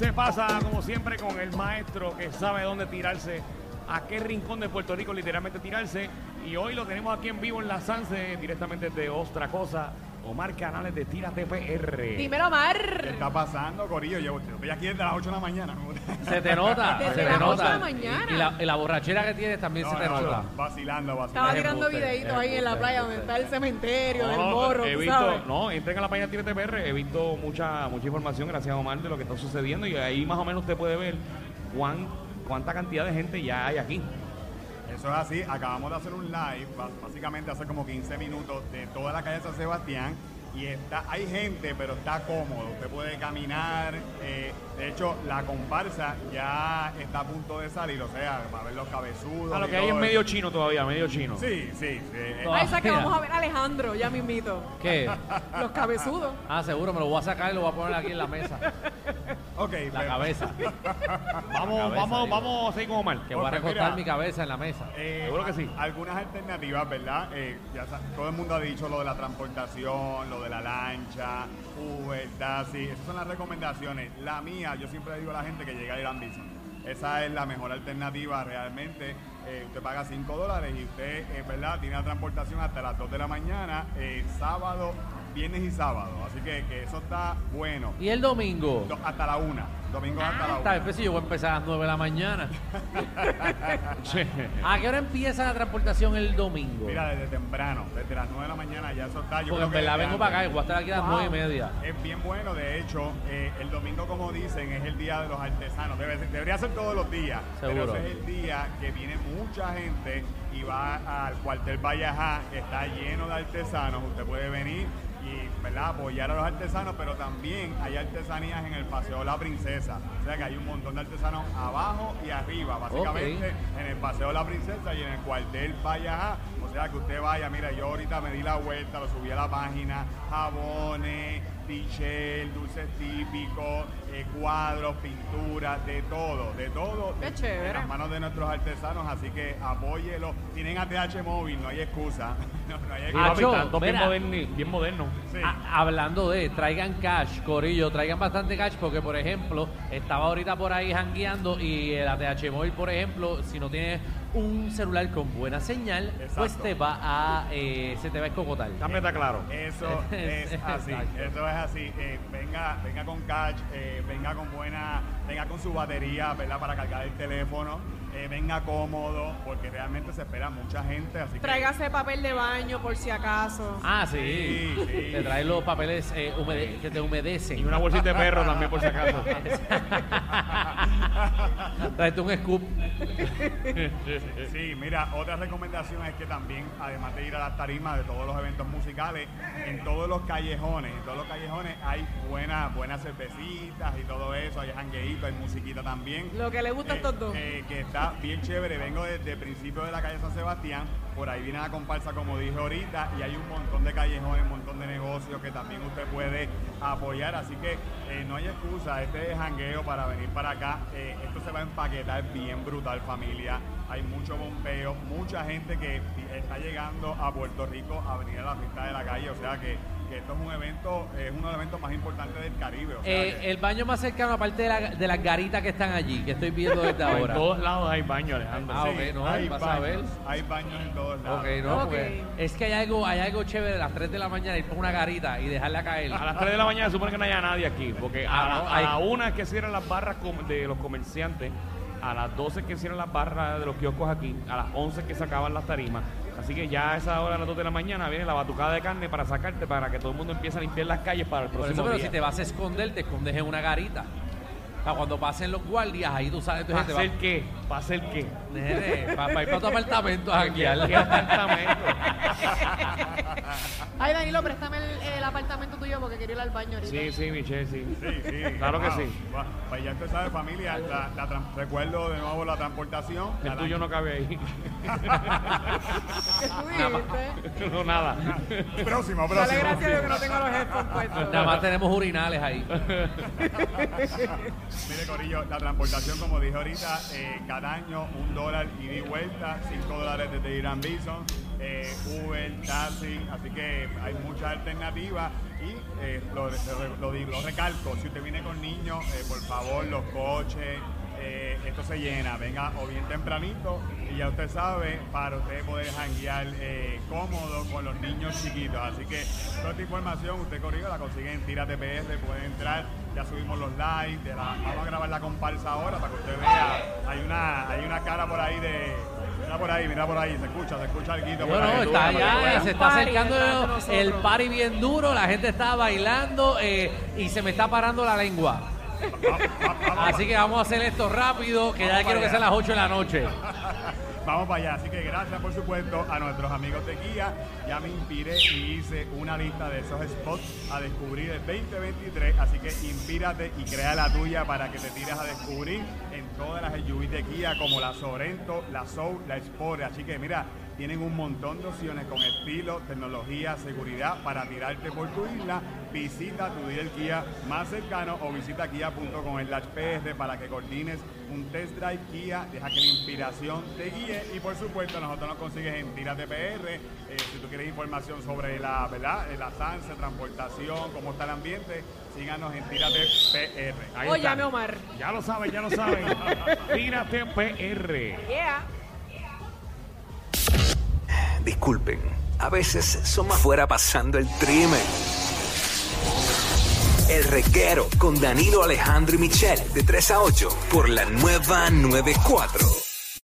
se pasa como siempre con el maestro que sabe dónde tirarse, a qué rincón de Puerto Rico literalmente tirarse. Y hoy lo tenemos aquí en vivo en la Sanse, directamente de Ostra Cosa, Omar Canales de Tírate PR. Dímelo, Omar. ¿Qué está pasando, Corillo? Yo estoy aquí desde las 8 de la mañana. Se te nota, Desde se las te ocho nota. de la mañana. Y, y la, y la borrachera que tienes también No, se te no, nota. no, vacilando, Estaba vacilando. tirando embuste, videitos ahí en la embuste, playa donde está el cementerio, del morro, he tú visto, sabes. no, entren a la página de Tírate PR, he visto mucha, mucha información, gracias a Omar, de lo que está sucediendo y ahí más o menos usted puede ver cuán, cuánta cantidad de gente ya hay aquí. Eso es así. Acabamos de hacer un live, básicamente hace como 15 minutos, de toda la calle San Sebastián. Y está, hay gente, pero está cómodo. Usted puede caminar. eh, de hecho, la comparsa ya está a punto de salir. O sea, va a ver los cabezudos. A lo y que hay es medio chino todavía, medio chino. Sí, sí. sí. eh, esa que Mira. vamos a ver a Alejandro, ya mismito. ¿Qué? Los cabezudos. Ah, seguro, me lo voy a sacar y lo voy a poner aquí en la mesa. Ok, La pero, cabeza. Vamos, cabeza, vamos, digo. vamos a seguir con Omar. Que voy a Pues recostar mira. mi cabeza en la mesa. eh, Seguro que sí. Algunas alternativas, ¿verdad? Eh, ya sa- todo el mundo ha dicho lo de la transportación, lo de la lancha, Uber, taxi. Esas son las recomendaciones. La mía, yo siempre digo a la gente que llega a Irán Bison. Esa es la mejor alternativa realmente. Eh, usted paga 5 dólares y usted, eh, ¿verdad? Tiene la transportación hasta las 2 de la mañana, eh, sábado, viernes y sábado. Así que, que eso está bueno. ¿Y el domingo? Do- hasta la 1. Domingo hasta la 1. Tal vez si yo voy a empezar a las 9 de la mañana. ¿A qué hora empieza la transportación el domingo? Mira, desde temprano, desde las 9 de la mañana ya eso está. Yo Porque en que verdad vengo para acá y voy a estar aquí a las Wow. 9 y media. Es bien bueno, de hecho, eh, el domingo, como dicen, es el día de los artesanos. Debe ser- debería ser todos los días, Seguro. pero ese es el día que viene mucha gente y va al cuartel Vallajá, que está lleno de artesanos. Usted puede venir y ¿verdad? apoyar a los artesanos, pero también hay artesanías en el Paseo La Princesa. O sea que hay un montón de artesanos abajo y arriba, básicamente en el Paseo La Princesa y en el cuartel Vallajá. O sea que usted vaya, mira, yo ahorita me di la vuelta, lo subí a la página, jabones, t-shirt, dulces típicos, eh, cuadros, pinturas, de todo, de todo. Qué en- chévere. En las manos de nuestros artesanos, así que apóyelo. Tienen ATH móvil, no hay excusa. No, no hay excusa. papi, Acho, tanto bien, moderno. Sí. A- hablando de, traigan cash, Corillo, traigan bastante cash porque, por ejemplo, estaba ahorita por ahí jangueando y el ATH móvil, por ejemplo, si no tienes un celular con buena señal, pues te va a, eh, se te va a escocotar. También está claro. Eso es así, eso es así. Eh, venga, venga con catch, eh, venga con buena, venga con su batería, ¿verdad? Para cargar el teléfono, eh, venga cómodo, porque realmente se espera mucha gente, así que Tráigase papel de baño por si acaso. Ah, sí. Sí, sí. Te traes los papeles eh, humede- que te humedecen. Y una bolsita de perro también, por si acaso. Tráete un scoop. Sí, mira, otra recomendación es que también, además de ir a las tarimas de todos los eventos musicales, en todos los callejones, en todos los callejones hay buenas buenas cervecitas y todo eso, hay jangueíto, hay musiquita también. Lo que le gusta a estos dos. eh, que está bien chévere. Vengo desde el principio de la calle San Sebastián. Por ahí viene la comparsa, como dije ahorita, y hay un montón de callejones, un montón de negocios que también usted puede apoyar. Así que eh, no hay excusa. Este es jangueo para venir para acá. Eh, esto se va a empaquetar bien brutal, familia. Hay mucho bombeo, mucha gente que está llegando a Puerto Rico a venir a la fiesta de la calle. O sea que, que esto es un evento, es uno de los eventos más importantes del Caribe. O sea Eh, que- el baño más cercano, aparte de, la- de las garitas que están allí, que estoy viendo desde En ahora. todos lados hay baño, Alejandro. Ah, Sí, ok, no, hay vas a baños, ver. Hay baños en todos lados. Ok, no, Ok. porque es que hay algo, hay algo chévere a las 3 de la mañana ir por una garita y dejarla caer. A las 3 de la mañana se supone que no haya nadie aquí, porque a, Ah, la- no, a hay- la una es que cierran las barras com- de los comerciantes, a las 12 que cierran las barras de los kioscos aquí, a las 11 que se acaban las tarimas. Así que ya a esa hora, a las 2 de la mañana, viene la batucada de carne para sacarte, para que todo el mundo empiece a limpiar las calles para el Por próximo eso, pero día. si te vas a esconder, te escondes en una garita. Para cuando pasen los guardias, ahí tú sabes tu ¿Para gente va. hacer qué? ¿Para hacer qué? para, ir para tu apartamento a ¿Qué, janguear. qué apartamento? Ay, Danilo, préstame el, el apartamento tuyo porque quiero ir al baño ahorita. Sí, sí, Michelle, sí. Sí, sí. Claro que sí. Wow. Pues ya usted sabe, familia, la, la tran- recuerdo de nuevo la transportación. El La tuyo no cabe ahí. ¿Qué tú dijiste? no, nada. Próximo, próximo. Dale gracias a Dios que no tengo los headphones puestos. Nada más tenemos urinales ahí. Mire, Corillo, la transportación, como dije ahorita, eh, cada año un dólar y vuelta, cinco dólares desde Irán Bison. eh, Uber, taxi, así que hay muchas alternativas y eh, lo, lo- lo- lo recalco, si usted viene con niños, eh, por favor, los coches, eh, esto se llena, venga o bien tempranito y ya usted sabe, para usted poder janguear eh, cómodo con los niños chiquitos. Así que toda esta información usted corrido la consigue en Tírate PR, puede entrar, ya subimos los de la- vamos a grabar la comparsa ahora para que usted vea, hay una, hay una cara por ahí de... Mira por ahí, mira por ahí, se escucha, se escucha el guito. Bueno, está allá, se está acercando el party bien duro, la gente está bailando eh, y se me está parando la lengua. Así que vamos a hacer esto rápido, que ya quiero que para sean allá. las 8 de la noche. Vamos para allá. Así que gracias, por supuesto, a nuestros amigos de Kia. Ya me inspiré y hice una lista de esos spots a descubrir el 2023. Así que inspírate y crea la tuya para que te tires a descubrir en todas las SUVs de Kia, como la Sorento, la Soul, la Sport. Así que mira, tienen un montón de opciones con estilo, tecnología, seguridad para tirarte por tu isla. Visita tu dealer Kia más cercano o visita kia.com slash PR para que coordines un test drive Kia. Deja que la inspiración te guíe y por supuesto nosotros nos consigues en Tírate PR. Eh, si tú quieres información sobre la verdad, Eh, la SANSE, transportación, cómo está el ambiente, síganos en Tírate PR. Ahí a Omar. Ya lo saben, ya lo saben. Tírate PR. Yeah. Disculpen, a veces somos fuera pasando el trimen. El reguero con Danilo Alejandro y Michel de 3 a 8 por la nueva 94.